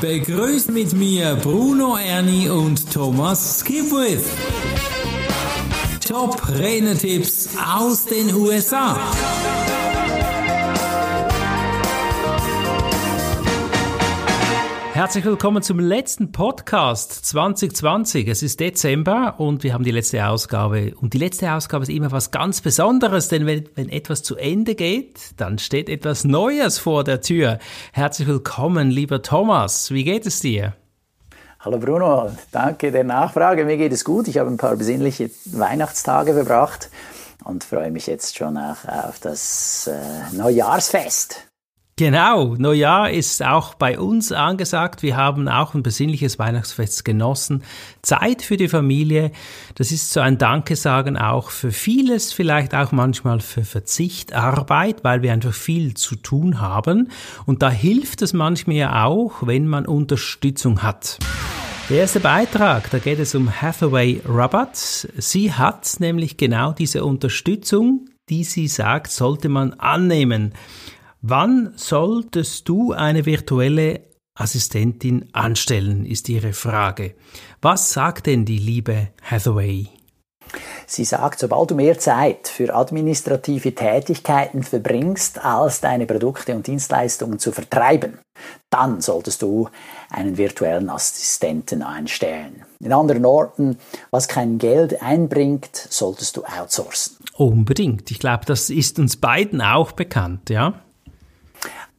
Begrüßt mit mir Bruno Ernie und Thomas Skipwith. Top Renetipps aus den USA. Herzlich willkommen zum letzten Podcast 2020. Es ist Dezember und wir haben die letzte Ausgabe. Und die letzte Ausgabe ist immer was ganz Besonderes, denn wenn, wenn etwas zu Ende geht, dann steht etwas Neues vor der Tür. Herzlich willkommen, lieber Thomas. Wie geht es dir? Hallo Bruno, danke der Nachfrage. Mir geht es gut. Ich habe ein paar besinnliche Weihnachtstage verbracht und freue mich jetzt schon auf, auf das äh, Neujahrsfest. Genau, Neujahr ist auch bei uns angesagt. Wir haben auch ein besinnliches Weihnachtsfest genossen. Zeit für die Familie. Das ist so ein Dankesagen auch für vieles, vielleicht auch manchmal für Verzichtarbeit, weil wir einfach viel zu tun haben. Und da hilft es manchmal ja auch, wenn man Unterstützung hat. Der erste Beitrag, da geht es um Hathaway Roberts. Sie hat nämlich genau diese Unterstützung, die sie sagt, sollte man annehmen. Wann solltest du eine virtuelle Assistentin anstellen, ist ihre Frage. Was sagt denn die liebe Hathaway? Sie sagt, sobald du mehr Zeit für administrative Tätigkeiten verbringst, als deine Produkte und Dienstleistungen zu vertreiben, dann solltest du einen virtuellen Assistenten einstellen. In anderen Worten, was kein Geld einbringt, solltest du outsourcen. Unbedingt. Ich glaube, das ist uns beiden auch bekannt, ja?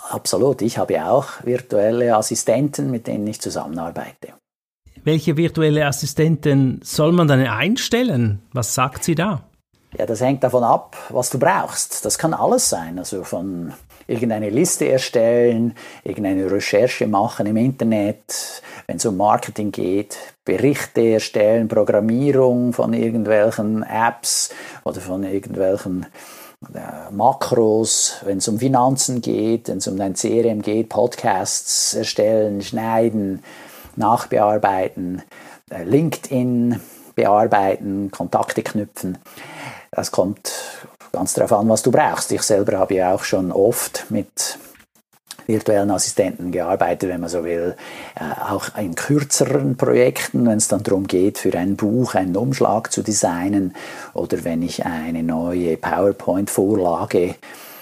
Absolut. Ich habe auch virtuelle Assistenten, mit denen ich zusammenarbeite. Welche virtuelle Assistenten soll man dann einstellen? Was sagt sie da? Ja, das hängt davon ab, was du brauchst. Das kann alles sein. Also von irgendeine Liste erstellen, irgendeine Recherche machen im Internet, wenn es um Marketing geht, Berichte erstellen, Programmierung von irgendwelchen Apps oder von irgendwelchen Makros, wenn es um Finanzen geht, wenn es um dein CRM geht, Podcasts erstellen, schneiden, nachbearbeiten, äh, LinkedIn bearbeiten, Kontakte knüpfen. Das kommt ganz darauf an, was du brauchst. Ich selber habe ja auch schon oft mit virtuellen Assistenten gearbeitet, wenn man so will, äh, auch in kürzeren Projekten, wenn es dann darum geht, für ein Buch einen Umschlag zu designen oder wenn ich eine neue PowerPoint-Vorlage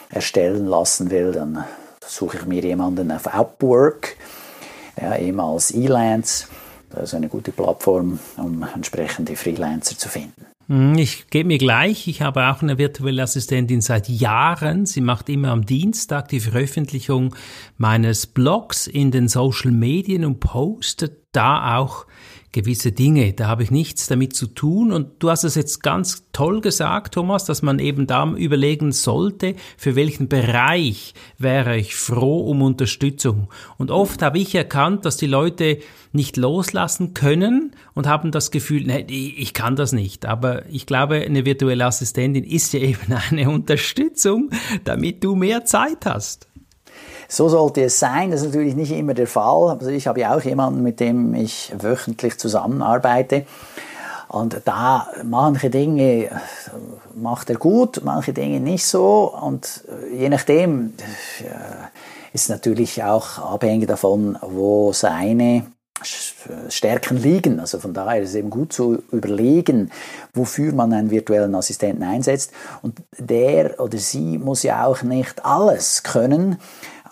erstellen lassen will, dann suche ich mir jemanden auf Upwork, ja, ehemals Elance. Das ist eine gute Plattform, um entsprechende Freelancer zu finden. Hm, ich gebe mir gleich, ich habe auch eine virtuelle Assistentin seit Jahren. Sie macht immer am Dienstag die Veröffentlichung meines Blogs in den Social Medien und postet da auch gewisse Dinge. Da habe ich nichts damit zu tun. Und du hast es jetzt ganz toll gesagt, Thomas, dass man eben da überlegen sollte, für welchen Bereich wäre ich froh um Unterstützung. Und oft habe ich erkannt, dass die Leute nicht loslassen können und haben das Gefühl, nee, ich kann das nicht. Aber ich glaube, eine virtuelle Assistentin ist ja eben eine Unterstützung, damit du mehr Zeit hast. So sollte es sein. Das ist natürlich nicht immer der Fall. Also ich habe ja auch jemanden, mit dem ich wöchentlich zusammenarbeite. Und da manche Dinge macht er gut, manche Dinge nicht so. Und je nachdem äh, ist natürlich auch abhängig davon, wo seine Stärken liegen. Also von daher ist es eben gut zu überlegen, wofür man einen virtuellen Assistenten einsetzt. Und der oder sie muss ja auch nicht alles können.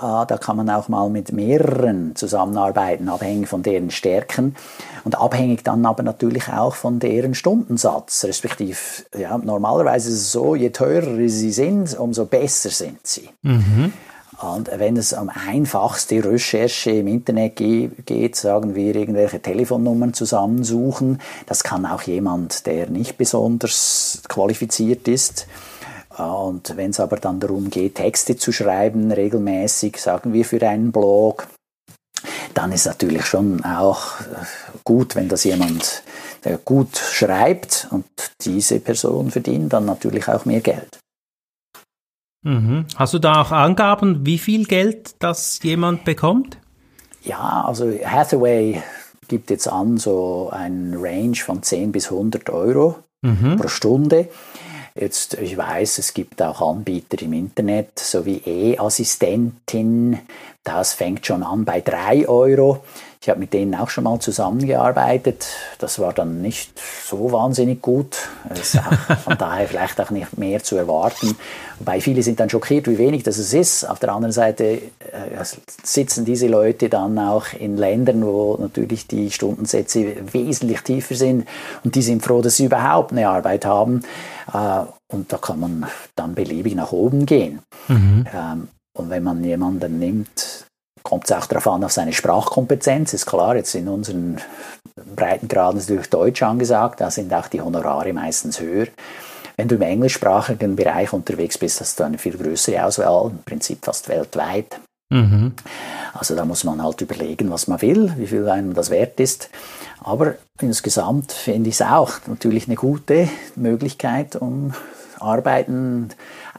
Ah, da kann man auch mal mit mehreren zusammenarbeiten, abhängig von deren Stärken und abhängig dann aber natürlich auch von deren Stundensatz, respektive ja, normalerweise ist es so, je teurer sie sind, umso besser sind sie. Mhm. Und wenn es um einfachste Recherche im Internet geht, sagen wir irgendwelche Telefonnummern zusammensuchen, das kann auch jemand, der nicht besonders qualifiziert ist. Und wenn es aber dann darum geht, Texte zu schreiben, regelmäßig, sagen wir für einen Blog, dann ist natürlich schon auch gut, wenn das jemand gut schreibt und diese Person verdient dann natürlich auch mehr Geld. Mhm. Hast du da auch Angaben, wie viel Geld das jemand bekommt? Ja, also Hathaway gibt jetzt an so einen Range von 10 bis 100 Euro mhm. pro Stunde. Jetzt, ich weiß, es gibt auch Anbieter im Internet, so wie E-Assistentin. Das fängt schon an bei drei Euro. Ich habe mit denen auch schon mal zusammengearbeitet. Das war dann nicht so wahnsinnig gut. von daher vielleicht auch nicht mehr zu erwarten. Wobei viele sind dann schockiert, wie wenig das ist. Auf der anderen Seite äh, sitzen diese Leute dann auch in Ländern, wo natürlich die Stundensätze wesentlich tiefer sind. Und die sind froh, dass sie überhaupt eine Arbeit haben. Äh, und da kann man dann beliebig nach oben gehen. Mhm. Ähm, und wenn man jemanden nimmt, kommt es auch darauf an, auf seine Sprachkompetenz. Ist klar, jetzt in unseren Breitengraden ist natürlich Deutsch angesagt, da sind auch die Honorare meistens höher. Wenn du im englischsprachigen Bereich unterwegs bist, hast du eine viel größere Auswahl, im Prinzip fast weltweit. Mhm. Also da muss man halt überlegen, was man will, wie viel einem das wert ist. Aber insgesamt finde ich es auch natürlich eine gute Möglichkeit, um Arbeiten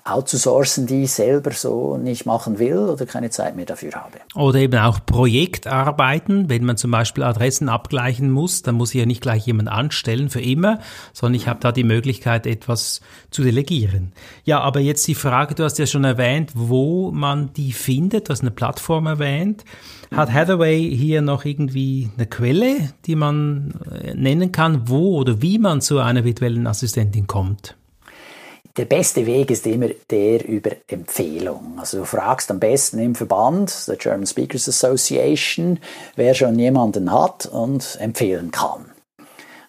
outzusourcen, die ich selber so nicht machen will oder keine Zeit mehr dafür habe. Oder eben auch Projektarbeiten, wenn man zum Beispiel Adressen abgleichen muss, dann muss ich ja nicht gleich jemanden anstellen für immer, sondern ich habe da die Möglichkeit, etwas zu delegieren. Ja, aber jetzt die Frage, du hast ja schon erwähnt, wo man die findet, du hast eine Plattform erwähnt. Hat Hathaway hier noch irgendwie eine Quelle, die man äh, nennen kann, wo oder wie man zu einer virtuellen Assistentin kommt? Der beste Weg ist immer der über Empfehlung. Also du fragst am besten im Verband, der German Speakers Association, wer schon jemanden hat und empfehlen kann.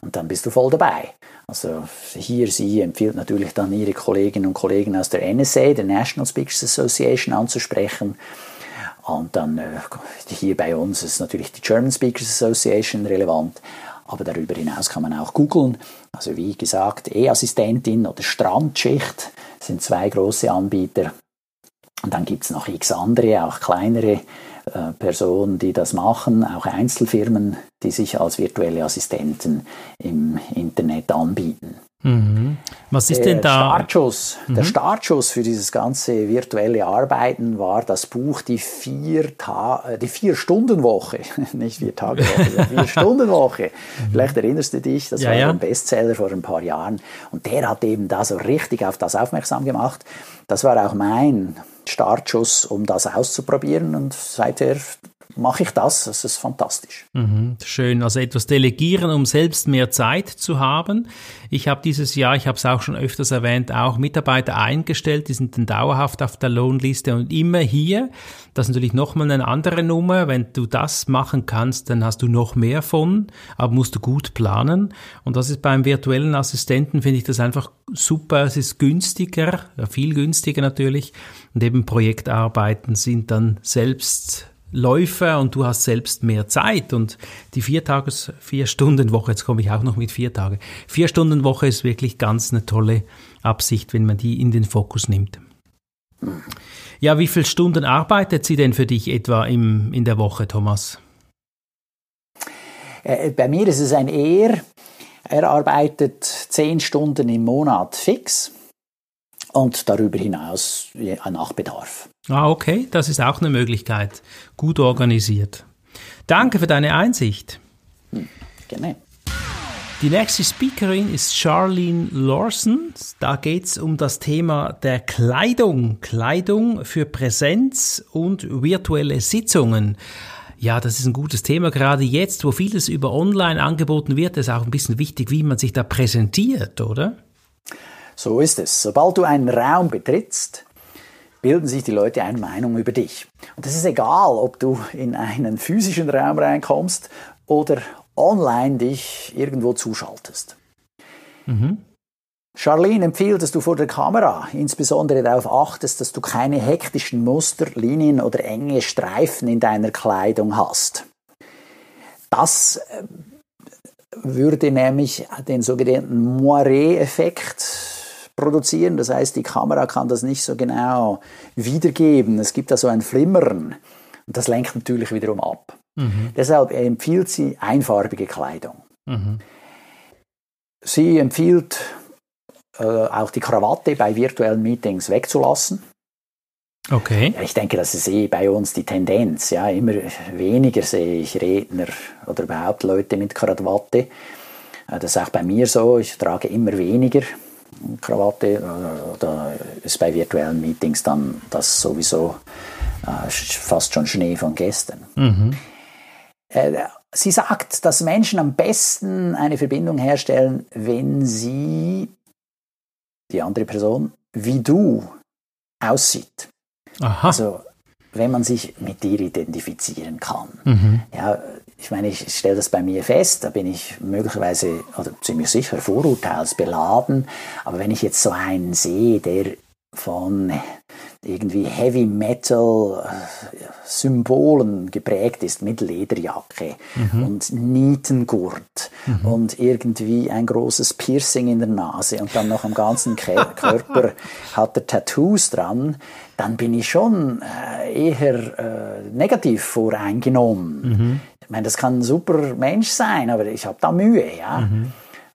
Und dann bist du voll dabei. Also hier, sie empfiehlt natürlich dann ihre Kolleginnen und Kollegen aus der NSA, der National Speakers Association, anzusprechen. Und dann äh, hier bei uns ist natürlich die German Speakers Association relevant. Aber darüber hinaus kann man auch googeln. Also wie gesagt, E-Assistentin oder Strandschicht sind zwei große Anbieter. Und dann gibt es noch x andere, auch kleinere Personen, die das machen, auch Einzelfirmen, die sich als virtuelle Assistenten im Internet anbieten. Mhm. Was ist der denn da? Startschuss, mhm. Der Startschuss für dieses ganze virtuelle Arbeiten war das Buch Die äh, die vier Stunden Woche, nicht vier Tage Woche, sondern vier Stunden Woche. Mhm. Vielleicht erinnerst du dich, das ja, war ja. ein Bestseller vor ein paar Jahren und der hat eben da so richtig auf das aufmerksam gemacht. Das war auch mein Startschuss, um das auszuprobieren. Und seither mache ich das. Das ist fantastisch. Mhm, schön. Also etwas delegieren, um selbst mehr Zeit zu haben. Ich habe dieses Jahr, ich habe es auch schon öfters erwähnt, auch Mitarbeiter eingestellt, die sind dann dauerhaft auf der Lohnliste und immer hier. Das ist natürlich nochmal eine andere Nummer. Wenn du das machen kannst, dann hast du noch mehr von, aber musst du gut planen. Und das ist beim virtuellen Assistenten, finde ich das einfach super. Es ist günstiger, viel günstiger natürlich. Und eben Projektarbeiten sind dann selbst Läufe und du hast selbst mehr Zeit und die vier Tages, vier Stunden Woche, jetzt komme ich auch noch mit vier Tage. Vier Stunden Woche ist wirklich ganz eine tolle Absicht, wenn man die in den Fokus nimmt. Ja, wie viele Stunden arbeitet sie denn für dich etwa im, in der Woche, Thomas? Äh, bei mir ist es ein Er. Er arbeitet zehn Stunden im Monat fix und darüber hinaus nach Bedarf. Ah, okay, das ist auch eine Möglichkeit. Gut organisiert. Danke für deine Einsicht. Hm, gerne. Die nächste Speakerin ist Charlene Lawson. Da geht es um das Thema der Kleidung. Kleidung für Präsenz und virtuelle Sitzungen. Ja, das ist ein gutes Thema. Gerade jetzt, wo vieles über Online angeboten wird, ist auch ein bisschen wichtig, wie man sich da präsentiert, oder? So ist es. Sobald du einen Raum betrittst, bilden sich die Leute eine Meinung über dich. Und es ist egal, ob du in einen physischen Raum reinkommst oder online dich irgendwo zuschaltest. Mhm. Charlene empfiehlt, dass du vor der Kamera insbesondere darauf achtest, dass du keine hektischen Muster, Linien oder enge Streifen in deiner Kleidung hast. Das äh, würde nämlich den sogenannten Moiré-Effekt produzieren. Das heißt, die Kamera kann das nicht so genau wiedergeben. Es gibt da so ein Flimmern. Und das lenkt natürlich wiederum ab. Mhm. Deshalb empfiehlt sie einfarbige Kleidung. Mhm. Sie empfiehlt äh, auch die Krawatte bei virtuellen Meetings wegzulassen. Okay. Ich denke, das ist eh bei uns die Tendenz. Ja, immer weniger sehe ich Redner oder überhaupt Leute mit Krawatte. Äh, das ist auch bei mir so. Ich trage immer weniger Krawatte oder ist bei virtuellen Meetings dann das sowieso äh, fast schon Schnee von gestern. Mhm. Äh, sie sagt, dass Menschen am besten eine Verbindung herstellen, wenn sie die andere Person wie du aussieht. Aha. Also wenn man sich mit dir identifizieren kann. Mhm. Ja, ich meine, ich stelle das bei mir fest, da bin ich möglicherweise oder ziemlich sicher vorurteilsbeladen, aber wenn ich jetzt so einen sehe, der von irgendwie Heavy Metal Symbolen geprägt ist mit Lederjacke mhm. und Nietengurt mhm. und irgendwie ein großes Piercing in der Nase und dann noch am ganzen Körper hat er Tattoos dran, dann bin ich schon äh, eher äh, negativ voreingenommen. Mhm. Ich meine, das kann ein super Mensch sein, aber ich habe da Mühe, ja. Mhm.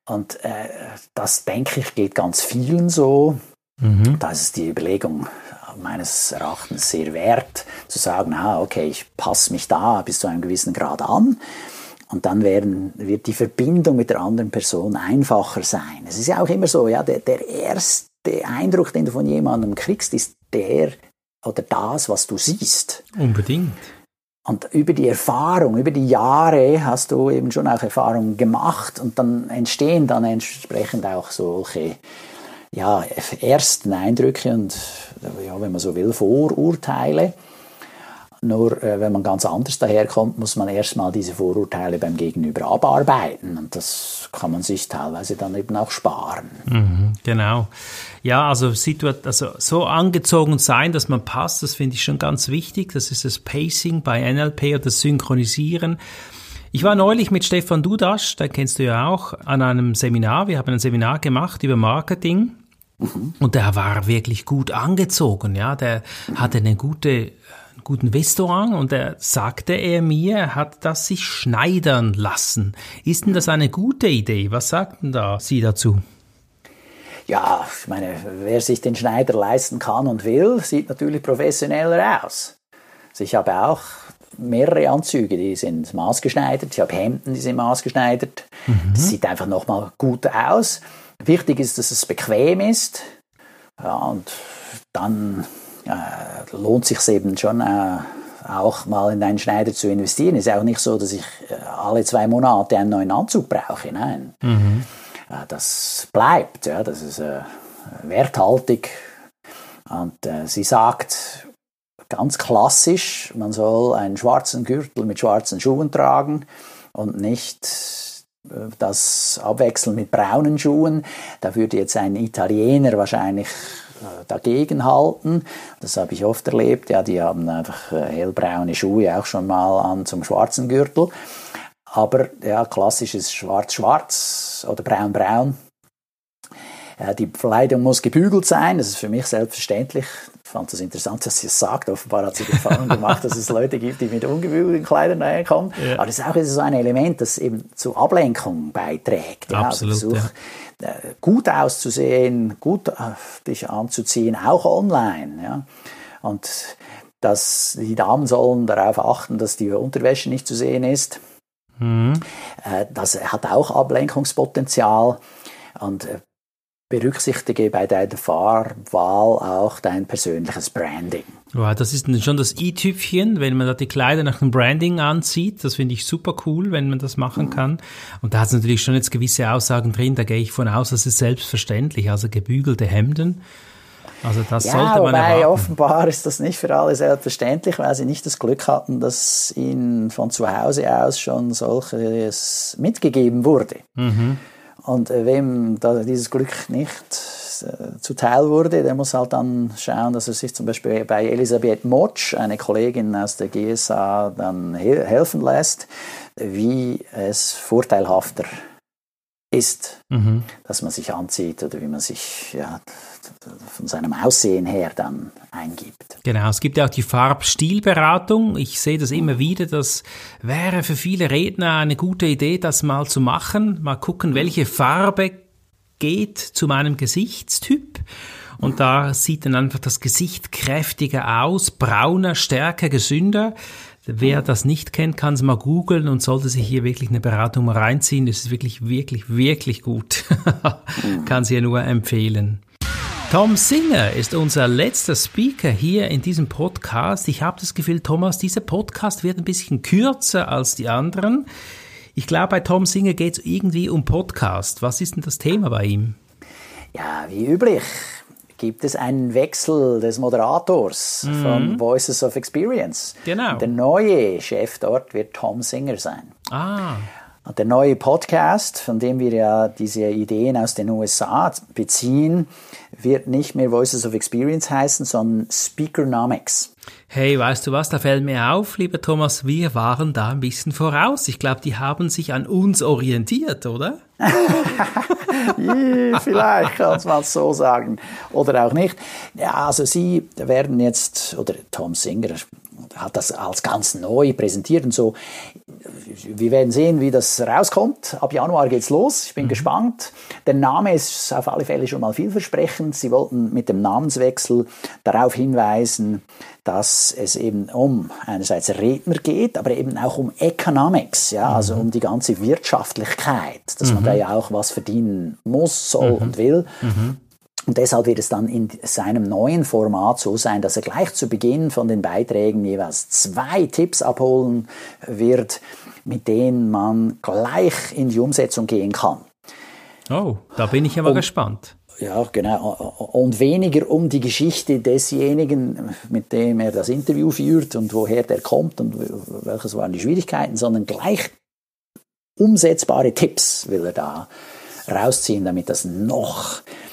Und äh, das denke ich geht ganz vielen so. Mhm. Da ist es die Überlegung meines Erachtens sehr wert, zu sagen, ah, okay, ich passe mich da bis zu einem gewissen Grad an. Und dann werden, wird die Verbindung mit der anderen Person einfacher sein. Es ist ja auch immer so, ja, der, der erste Eindruck, den du von jemandem kriegst, ist der oder das, was du siehst. Unbedingt. Und über die Erfahrung, über die Jahre hast du eben schon auch Erfahrungen gemacht und dann entstehen dann entsprechend auch solche ja, ersten Eindrücke und, ja, wenn man so will, Vorurteile. Nur äh, wenn man ganz anders daherkommt, muss man erstmal diese Vorurteile beim Gegenüber abarbeiten. Und das kann man sich teilweise dann eben auch sparen. Mhm, genau. Ja, also, also so angezogen sein, dass man passt, das finde ich schon ganz wichtig. Das ist das Pacing bei NLP oder das Synchronisieren. Ich war neulich mit Stefan Dudasch, den kennst du ja auch, an einem Seminar. Wir haben ein Seminar gemacht über Marketing. Mhm. Und der war wirklich gut angezogen, ja. Der hatte eine gute, guten Restaurant und er sagte er mir, hat das sich schneidern lassen. Ist denn das eine gute Idee? Was sagten da Sie dazu? Ja, ich meine, wer sich den Schneider leisten kann und will, sieht natürlich professioneller aus. Also ich habe auch mehrere Anzüge, die sind maßgeschneidert. Ich habe Hemden, die sind maßgeschneidert. Mhm. Das sieht einfach nochmal gut aus. Wichtig ist, dass es bequem ist. Ja, und dann äh, lohnt sich eben schon äh, auch mal in einen Schneider zu investieren. Es ist auch nicht so, dass ich äh, alle zwei Monate einen neuen Anzug brauche. Nein. Mhm. Äh, das bleibt, ja, das ist äh, werthaltig. Und sie sagt, ganz klassisch, man soll einen schwarzen Gürtel mit schwarzen Schuhen tragen und nicht das abwechseln mit braunen Schuhen. Da würde jetzt ein Italiener wahrscheinlich äh, dagegen halten. Das habe ich oft erlebt. Ja, die haben einfach äh, hellbraune Schuhe auch schon mal an zum schwarzen Gürtel. Aber ja, klassisches Schwarz-Schwarz oder Braun-Braun. Die Kleidung muss gebügelt sein, das ist für mich selbstverständlich fand es interessant, dass sie es sagt. Offenbar hat sie die Erfahrung gemacht, dass es Leute gibt, die mit ungebügelten Kleidern daherkommen. Ja. Aber das ist auch so ein Element, das eben zur Ablenkung beiträgt. Ja, Absolut, Versuch, ja. Äh, gut auszusehen, gut dich anzuziehen, auch online. Ja. Und dass die Damen sollen darauf achten, dass die Unterwäsche nicht zu sehen ist. Mhm. Äh, das hat auch Ablenkungspotenzial. Und äh, berücksichtige bei deiner Fahrwahl auch dein persönliches Branding. Wow, das ist schon das i-Tüpfchen, wenn man da die Kleider nach dem Branding anzieht. Das finde ich super cool, wenn man das machen mhm. kann. Und da hat es natürlich schon jetzt gewisse Aussagen drin, da gehe ich von aus, das ist selbstverständlich. Also gebügelte Hemden. Also das ja, sollte man wobei erwarten. offenbar ist das nicht für alle selbstverständlich, weil sie nicht das Glück hatten, dass ihnen von zu Hause aus schon solches mitgegeben wurde. Mhm. Und äh, wem dieses Glück nicht äh, zuteil wurde, der muss halt dann schauen, dass er sich zum Beispiel bei Elisabeth Motsch, eine Kollegin aus der GSA, dann helfen lässt, wie es vorteilhafter ist, mhm. dass man sich anzieht oder wie man sich ja, von seinem Aussehen her dann eingibt. Genau, es gibt ja auch die Farbstilberatung. Ich sehe das immer wieder. Das wäre für viele Redner eine gute Idee, das mal zu machen. Mal gucken, welche Farbe geht zu meinem Gesichtstyp. Und da sieht dann einfach das Gesicht kräftiger aus, brauner, stärker, gesünder. Wer das nicht kennt, kann es mal googeln und sollte sich hier wirklich eine Beratung mal reinziehen. Das ist wirklich, wirklich, wirklich gut. kann sie ja nur empfehlen. Tom Singer ist unser letzter Speaker hier in diesem Podcast. Ich habe das Gefühl, Thomas, dieser Podcast wird ein bisschen kürzer als die anderen. Ich glaube, bei Tom Singer geht es irgendwie um Podcast. Was ist denn das Thema bei ihm? Ja, wie üblich gibt es einen Wechsel des Moderators mhm. von Voices of Experience. Genau. Der neue Chef dort wird Tom Singer sein. Ah. Der neue Podcast, von dem wir ja diese Ideen aus den USA beziehen, wird nicht mehr Voices of Experience heißen, sondern Speakernomics. Hey, weißt du was, da fällt mir auf, lieber Thomas, wir waren da ein bisschen voraus. Ich glaube, die haben sich an uns orientiert, oder? Vielleicht kann man es so sagen. Oder auch nicht. Ja, also Sie werden jetzt, oder Tom Singer hat das als ganz neu präsentiert und so. Wir werden sehen, wie das rauskommt. Ab Januar geht's los. Ich bin mhm. gespannt. Der Name ist auf alle Fälle schon mal vielversprechend. Sie wollten mit dem Namenswechsel darauf hinweisen, dass es eben um einerseits Redner geht, aber eben auch um Economics, ja, also mhm. um die ganze Wirtschaftlichkeit, dass mhm. man da ja auch was verdienen muss, soll mhm. und will. Und deshalb wird es dann in seinem neuen Format so sein, dass er gleich zu Beginn von den Beiträgen jeweils zwei Tipps abholen wird, mit denen man gleich in die Umsetzung gehen kann. Oh, da bin ich mal und, gespannt. Ja, genau. Und weniger um die Geschichte desjenigen, mit dem er das Interview führt und woher der kommt und welches waren die Schwierigkeiten, sondern gleich umsetzbare Tipps will er da rausziehen, damit das noch äh,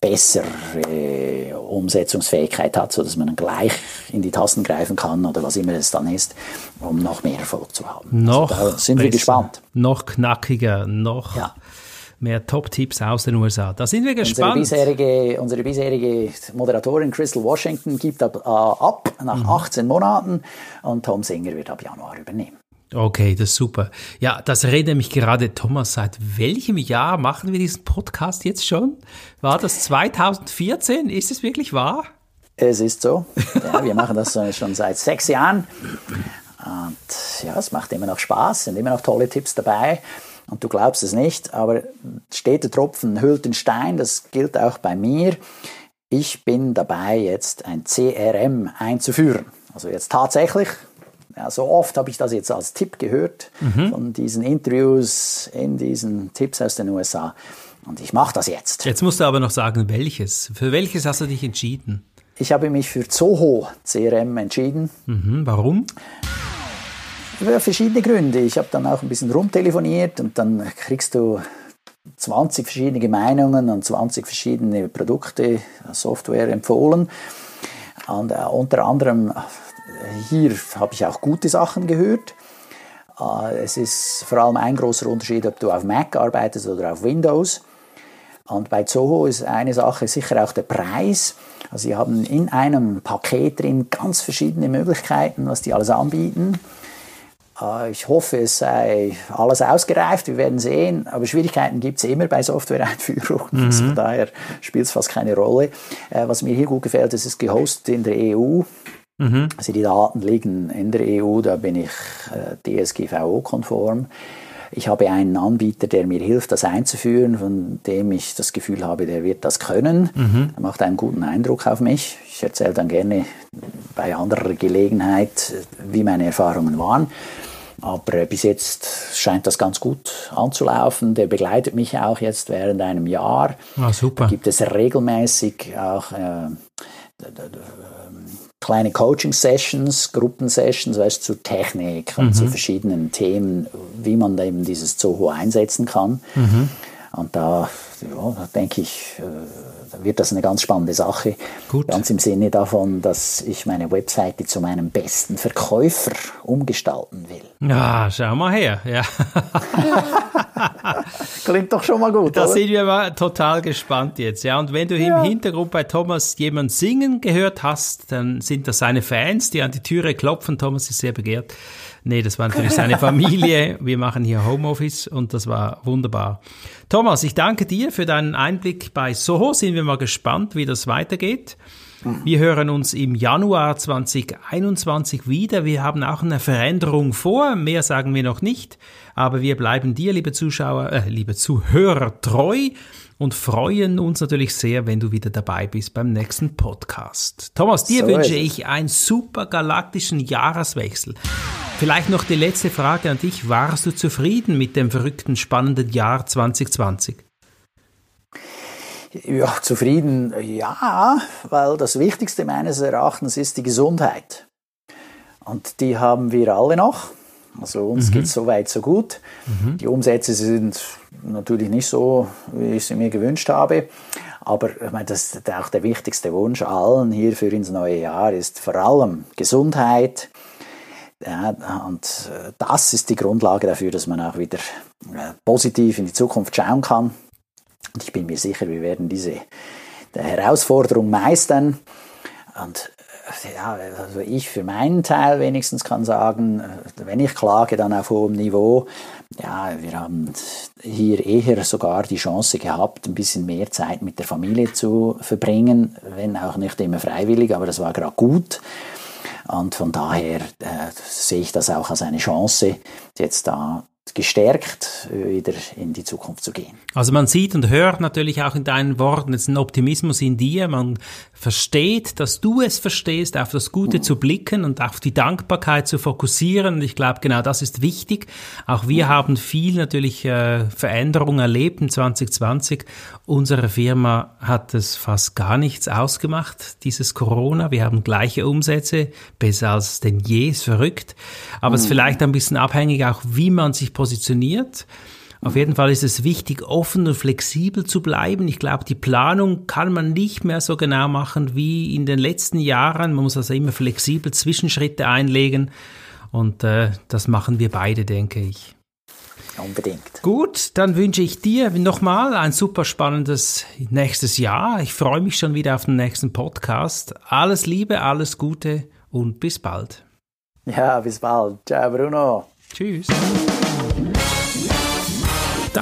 bessere Umsetzungsfähigkeit hat, sodass man dann gleich in die Tasten greifen kann oder was immer es dann ist, um noch mehr Erfolg zu haben. Also noch also sind besser, wir gespannt. Noch knackiger, noch ja. mehr Top-Tipps aus den USA. Da sind wir gespannt. Unsere bisherige, unsere bisherige Moderatorin Crystal Washington gibt ab, äh, ab nach mhm. 18 Monaten und Tom Singer wird ab Januar übernehmen. Okay, das ist super. Ja, das redet mich gerade, Thomas, seit welchem Jahr machen wir diesen Podcast jetzt schon? War das 2014? Ist es wirklich wahr? Es ist so. Ja, wir machen das schon seit sechs Jahren. Und ja, es macht immer noch Spaß, sind immer noch tolle Tipps dabei. Und du glaubst es nicht, aber steter Tropfen hüllt den Stein, das gilt auch bei mir. Ich bin dabei, jetzt ein CRM einzuführen. Also jetzt tatsächlich, ja, so oft habe ich das jetzt als Tipp gehört mhm. von diesen Interviews in diesen Tipps aus den USA. Und ich mache das jetzt. Jetzt musst du aber noch sagen, welches. Für welches hast du dich entschieden? Ich habe mich für Zoho CRM entschieden. Mhm, warum? Für verschiedene Gründe. Ich habe dann auch ein bisschen rumtelefoniert und dann kriegst du 20 verschiedene Meinungen und 20 verschiedene Produkte, Software empfohlen. Und uh, unter anderem hier habe ich auch gute Sachen gehört. Äh, es ist vor allem ein großer Unterschied, ob du auf Mac arbeitest oder auf Windows. Und bei Zoho ist eine Sache sicher auch der Preis. Also sie haben in einem Paket drin ganz verschiedene Möglichkeiten, was die alles anbieten. Äh, ich hoffe, es sei alles ausgereift, wir werden sehen. Aber Schwierigkeiten gibt es immer bei Software-Einführungen. Mhm. Von daher spielt es fast keine Rolle. Äh, was mir hier gut gefällt, ist, es ist gehostet in der EU. Mhm. Also die Daten liegen in der EU, da bin ich äh, DSGVO-konform. Ich habe einen Anbieter, der mir hilft, das einzuführen, von dem ich das Gefühl habe, der wird das können. Mhm. Er macht einen guten Eindruck auf mich. Ich erzähle dann gerne bei anderer Gelegenheit, wie meine Erfahrungen waren. Aber bis jetzt scheint das ganz gut anzulaufen. Der begleitet mich auch jetzt während einem Jahr. Ah, super. Da gibt es regelmäßig auch äh, kleine Coaching-Sessions, Gruppensessions, weißt, zu Technik und mhm. zu verschiedenen Themen, wie man eben dieses Zoho einsetzen kann. Mhm. Und da, ja, da denke ich, äh, wird das eine ganz spannende Sache. Gut. Ganz im Sinne davon, dass ich meine Webseite zu meinem besten Verkäufer umgestalten will. Ja, schau mal her. Ja. Klingt doch schon mal gut. Da oder? sind wir mal total gespannt jetzt. Ja, und wenn du ja. im Hintergrund bei Thomas jemand singen gehört hast, dann sind das seine Fans, die an die Türe klopfen. Thomas ist sehr begehrt. Nee, das war natürlich seine Familie. Wir machen hier Homeoffice und das war wunderbar. Thomas, ich danke dir für deinen Einblick bei Soho. Sind wir mal gespannt, wie das weitergeht. Wir hören uns im Januar 2021 wieder. Wir haben auch eine Veränderung vor. Mehr sagen wir noch nicht. Aber wir bleiben dir, liebe Zuschauer, äh, liebe Zuhörer, treu und freuen uns natürlich sehr, wenn du wieder dabei bist beim nächsten Podcast. Thomas, dir so wünsche ich einen super galaktischen Jahreswechsel. Vielleicht noch die letzte Frage an dich. Warst du zufrieden mit dem verrückten, spannenden Jahr 2020? Ja, zufrieden, ja, weil das Wichtigste meines Erachtens ist die Gesundheit. Und die haben wir alle noch. Also uns mhm. geht es so weit, so gut. Mhm. Die Umsätze sind natürlich nicht so, wie ich sie mir gewünscht habe. Aber ich meine, das ist auch der wichtigste Wunsch allen hier für ins neue Jahr ist vor allem Gesundheit. Ja, und äh, das ist die Grundlage dafür, dass man auch wieder äh, positiv in die Zukunft schauen kann. Und ich bin mir sicher, wir werden diese Herausforderung meistern. Und ja, also ich für meinen Teil wenigstens kann sagen, wenn ich klage, dann auf hohem Niveau. Ja, wir haben hier eher sogar die Chance gehabt, ein bisschen mehr Zeit mit der Familie zu verbringen, wenn auch nicht immer freiwillig, aber das war gerade gut. Und von daher äh, sehe ich das auch als eine Chance, jetzt da gestärkt wieder in die Zukunft zu gehen. Also man sieht und hört natürlich auch in deinen Worten jetzt einen Optimismus in dir. Man versteht, dass du es verstehst, auf das Gute mhm. zu blicken und auf die Dankbarkeit zu fokussieren. Und ich glaube, genau das ist wichtig. Auch wir mhm. haben viel natürlich äh, Veränderungen erlebt in 2020. Unsere Firma hat es fast gar nichts ausgemacht, dieses Corona. Wir haben gleiche Umsätze, besser als denn je, ist verrückt. Aber mhm. es ist mhm. vielleicht ein bisschen abhängig auch, wie man sich positioniert. Auf jeden Fall ist es wichtig, offen und flexibel zu bleiben. Ich glaube, die Planung kann man nicht mehr so genau machen wie in den letzten Jahren. Man muss also immer flexibel Zwischenschritte einlegen. Und äh, das machen wir beide, denke ich. Unbedingt. Gut, dann wünsche ich dir nochmal ein super spannendes nächstes Jahr. Ich freue mich schon wieder auf den nächsten Podcast. Alles Liebe, alles Gute und bis bald. Ja, bis bald. Ciao, Bruno. Tschüss.